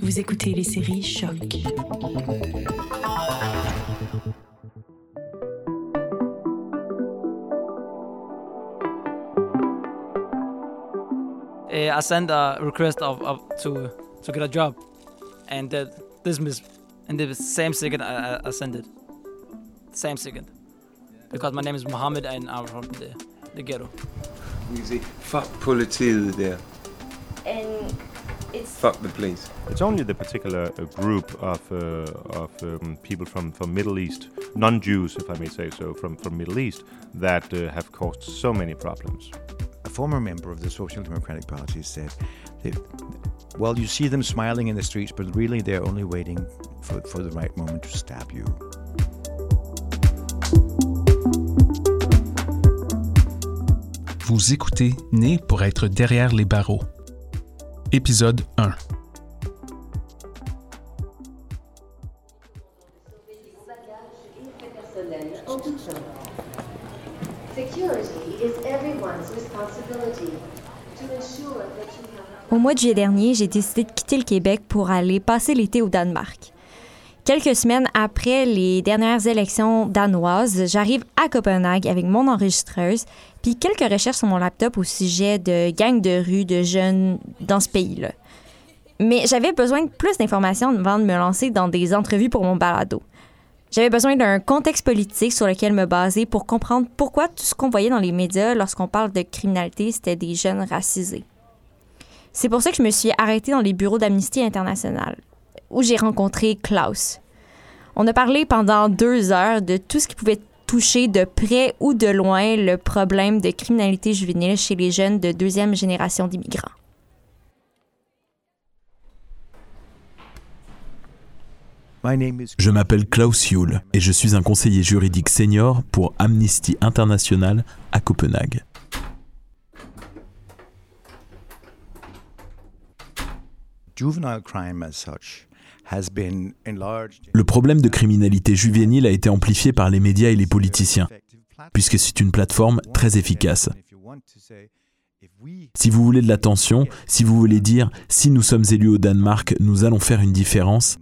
Vous écoutez les séries Choc. Eh, I sent a request of, of to to get a job, and that this miss, and the same second I, I- sent it. Same second, because my name is Mohammed and I'm from the, the ghetto. Easy. Fuck politiet der. and it's Fuck the police. It's only the particular uh, group of, uh, of um, people from, from Middle East, non-Jews, if I may say so, from, from Middle East, that uh, have caused so many problems. A former member of the Social Democratic Party said, that, well, you see them smiling in the streets, but really they're only waiting for, for the right moment to stab you. Vous écoutez Né pour être derrière les barreaux. Épisode 1. security is everyone's responsibility to ensure that you have Au mois de juillet dernier, j'ai décidé de quitter le Québec pour aller passer l'été au Danemark. Quelques semaines après les dernières élections danoises, j'arrive à Copenhague avec mon enregistreuse, puis quelques recherches sur mon laptop au sujet de gangs de rue de jeunes dans ce pays-là. Mais j'avais besoin de plus d'informations avant de me lancer dans des entrevues pour mon balado. J'avais besoin d'un contexte politique sur lequel me baser pour comprendre pourquoi tout ce qu'on voyait dans les médias lorsqu'on parle de criminalité, c'était des jeunes racisés. C'est pour ça que je me suis arrêtée dans les bureaux d'Amnesty International, où j'ai rencontré Klaus. On a parlé pendant deux heures de tout ce qui pouvait toucher de près ou de loin le problème de criminalité juvénile chez les jeunes de deuxième génération d'immigrants. Je m'appelle Klaus Juhl et je suis un conseiller juridique senior pour Amnesty International à Copenhague. juvenile crime as such. Le problème de criminalité juvénile a été amplifié par les médias et les politiciens, puisque c'est une plateforme très efficace. Si vous voulez de l'attention, si vous voulez dire si nous sommes élus au Danemark, nous allons faire une différence,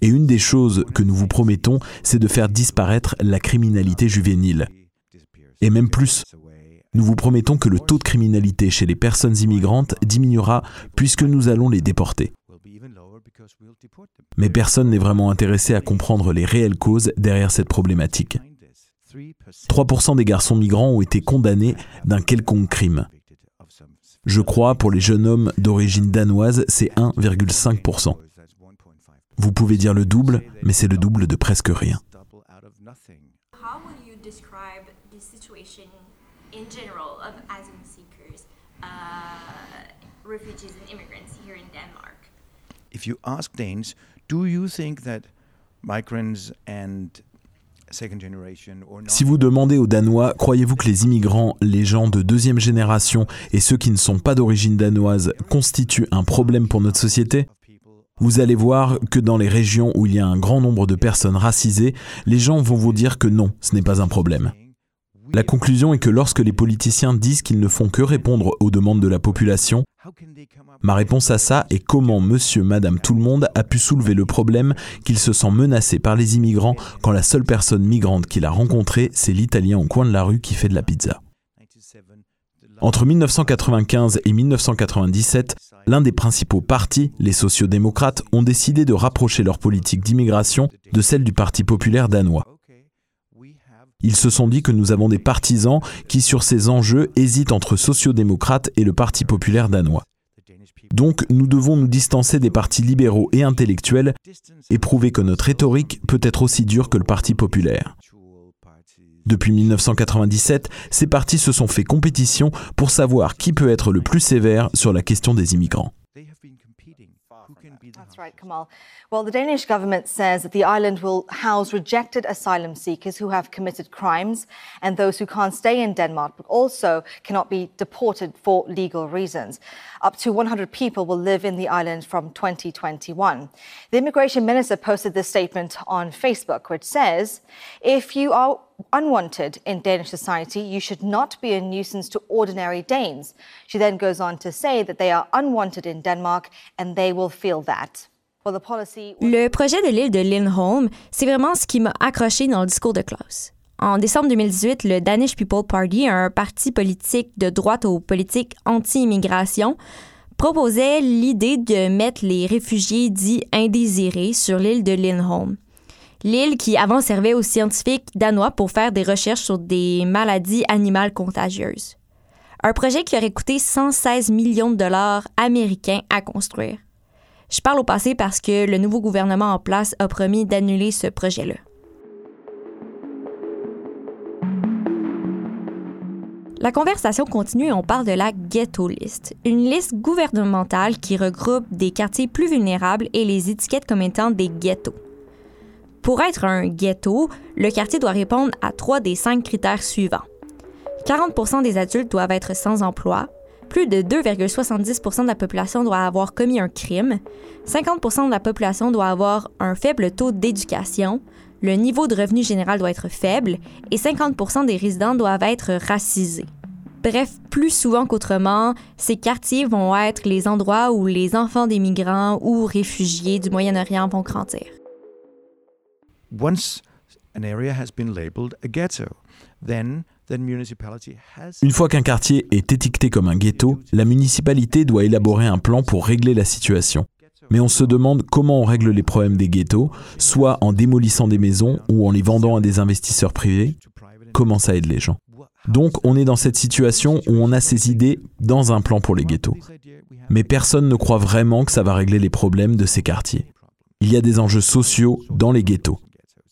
et une des choses que nous vous promettons, c'est de faire disparaître la criminalité juvénile. Et même plus, nous vous promettons que le taux de criminalité chez les personnes immigrantes diminuera puisque nous allons les déporter. Mais personne n'est vraiment intéressé à comprendre les réelles causes derrière cette problématique. 3% des garçons migrants ont été condamnés d'un quelconque crime. Je crois pour les jeunes hommes d'origine danoise, c'est 1,5%. Vous pouvez dire le double, mais c'est le double de presque rien. Immigrants? Si vous demandez aux Danois, croyez-vous que les immigrants, les gens de deuxième génération et ceux qui ne sont pas d'origine danoise constituent un problème pour notre société? Vous allez voir que dans les régions où il y a un grand nombre de personnes racisées, les gens vont vous dire que non, ce n'est pas un problème. La conclusion est que lorsque les politiciens disent qu'ils ne font que répondre aux demandes de la population, ma réponse à ça est comment monsieur, madame, tout le monde a pu soulever le problème qu'il se sent menacé par les immigrants quand la seule personne migrante qu'il a rencontrée, c'est l'italien au coin de la rue qui fait de la pizza. Entre 1995 et 1997, l'un des principaux partis, les sociodémocrates, ont décidé de rapprocher leur politique d'immigration de celle du Parti populaire danois. Ils se sont dit que nous avons des partisans qui, sur ces enjeux, hésitent entre sociodémocrates et le Parti populaire danois. Donc, nous devons nous distancer des partis libéraux et intellectuels et prouver que notre rhétorique peut être aussi dure que le Parti populaire. Depuis 1997, ces partis se sont fait compétition pour savoir qui peut être le plus sévère sur la question des immigrants. That's right, Kamal. Well, the Danish government says that the island will house rejected asylum seekers who have committed crimes and those who can't stay in Denmark but also cannot be deported for legal reasons. Up to 100 people will live in the island from 2021. The immigration minister posted this statement on Facebook, which says, if you are unwanted in Danish society, you should not be a nuisance to ordinary Danes. She then goes on to say that they are unwanted in Denmark and they will feel that. Le projet de l'île de Lindholm, c'est vraiment ce qui m'a accroché dans le discours de Klaus. En décembre 2018, le Danish People Party, un parti politique de droite aux politiques anti-immigration, proposait l'idée de mettre les réfugiés dits indésirés sur l'île de Lindholm. L'île qui avant servait aux scientifiques danois pour faire des recherches sur des maladies animales contagieuses. Un projet qui aurait coûté 116 millions de dollars américains à construire. Je parle au passé parce que le nouveau gouvernement en place a promis d'annuler ce projet-là. La conversation continue et on parle de la ghetto list, une liste gouvernementale qui regroupe des quartiers plus vulnérables et les étiquette comme étant des ghettos. Pour être un ghetto, le quartier doit répondre à trois des cinq critères suivants. 40% des adultes doivent être sans emploi, plus de 2,70% de la population doit avoir commis un crime, 50% de la population doit avoir un faible taux d'éducation, le niveau de revenu général doit être faible et 50 des résidents doivent être racisés. Bref, plus souvent qu'autrement, ces quartiers vont être les endroits où les enfants des migrants ou réfugiés du Moyen-Orient vont grandir. Once an area has been labeled a ghetto, then the municipality has Une fois qu'un quartier est étiqueté comme un ghetto, la municipalité doit élaborer un plan pour régler la situation. Mais on se demande comment on règle les problèmes des ghettos, soit en démolissant des maisons ou en les vendant à des investisseurs privés. Comment ça aide les gens? Donc on est dans cette situation où on a ces idées dans un plan pour les ghettos. Mais personne ne croit vraiment que ça va régler les problèmes de ces quartiers. Il y a des enjeux sociaux dans les ghettos.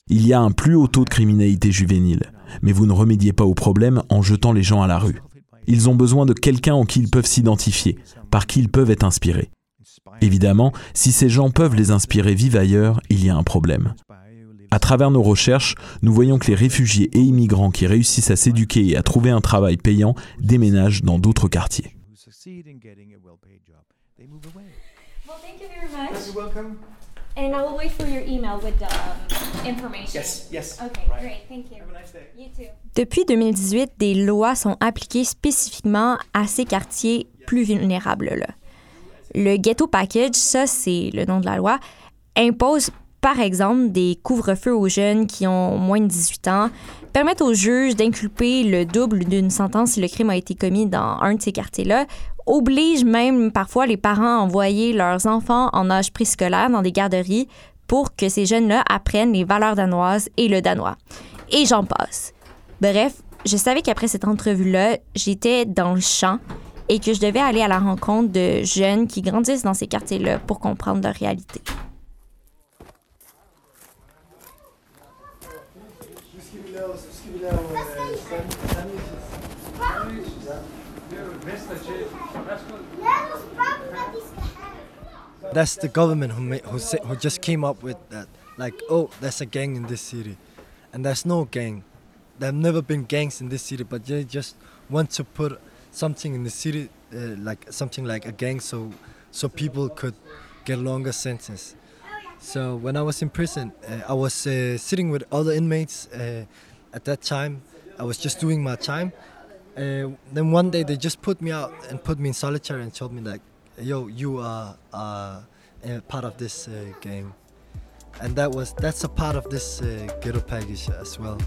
Il y a un plus haut taux de criminalité juvénile, mais vous ne remédiez pas au problème en jetant les gens à la rue. Ils ont besoin de quelqu'un en qui ils peuvent s'identifier, par qui ils peuvent être inspirés. Évidemment, si ces gens peuvent les inspirer vivre ailleurs, il y a un problème. À travers nos recherches, nous voyons que les réfugiés et immigrants qui réussissent à s'éduquer et à trouver un travail payant déménagent dans d'autres quartiers. Well, thank you very much. You're welcome. And I will wait for your email with the um, information. Yes, yes. Okay, Right. great. Thank you. Have a nice day. You too. Depuis 2018, des lois sont appliquées spécifiquement à ces quartiers plus vulnérables-là. Le Ghetto Package, ça c'est le nom de la loi, impose par exemple des couvre-feux aux jeunes qui ont moins de 18 ans, permettent aux juges d'inculper le double d'une sentence si le crime a été commis dans un de ces quartiers-là, oblige même parfois les parents à envoyer leurs enfants en âge préscolaire dans des garderies pour que ces jeunes-là apprennent les valeurs danoises et le danois. Et j'en passe. Bref, je savais qu'après cette entrevue-là, j'étais dans le champ et que je devais aller à la rencontre de jeunes qui grandissent dans ces quartiers-là pour comprendre leur réalité. That's the government who ma- who, who just came up with that. Like, oh, there's a gang in this city, and there's no gang. There've never been gangs in this city, but they just want to put something in the city, uh, like something like a gang, so so people could get longer sentence. So when I was in prison, uh, I was uh, sitting with other inmates. Uh, at that time, I was just doing my time. Uh, then one day they just put me out and put me in solitary and told me like, "Yo, you are uh, a part of this uh, gang," and that was that's a part of this uh, ghetto package as well.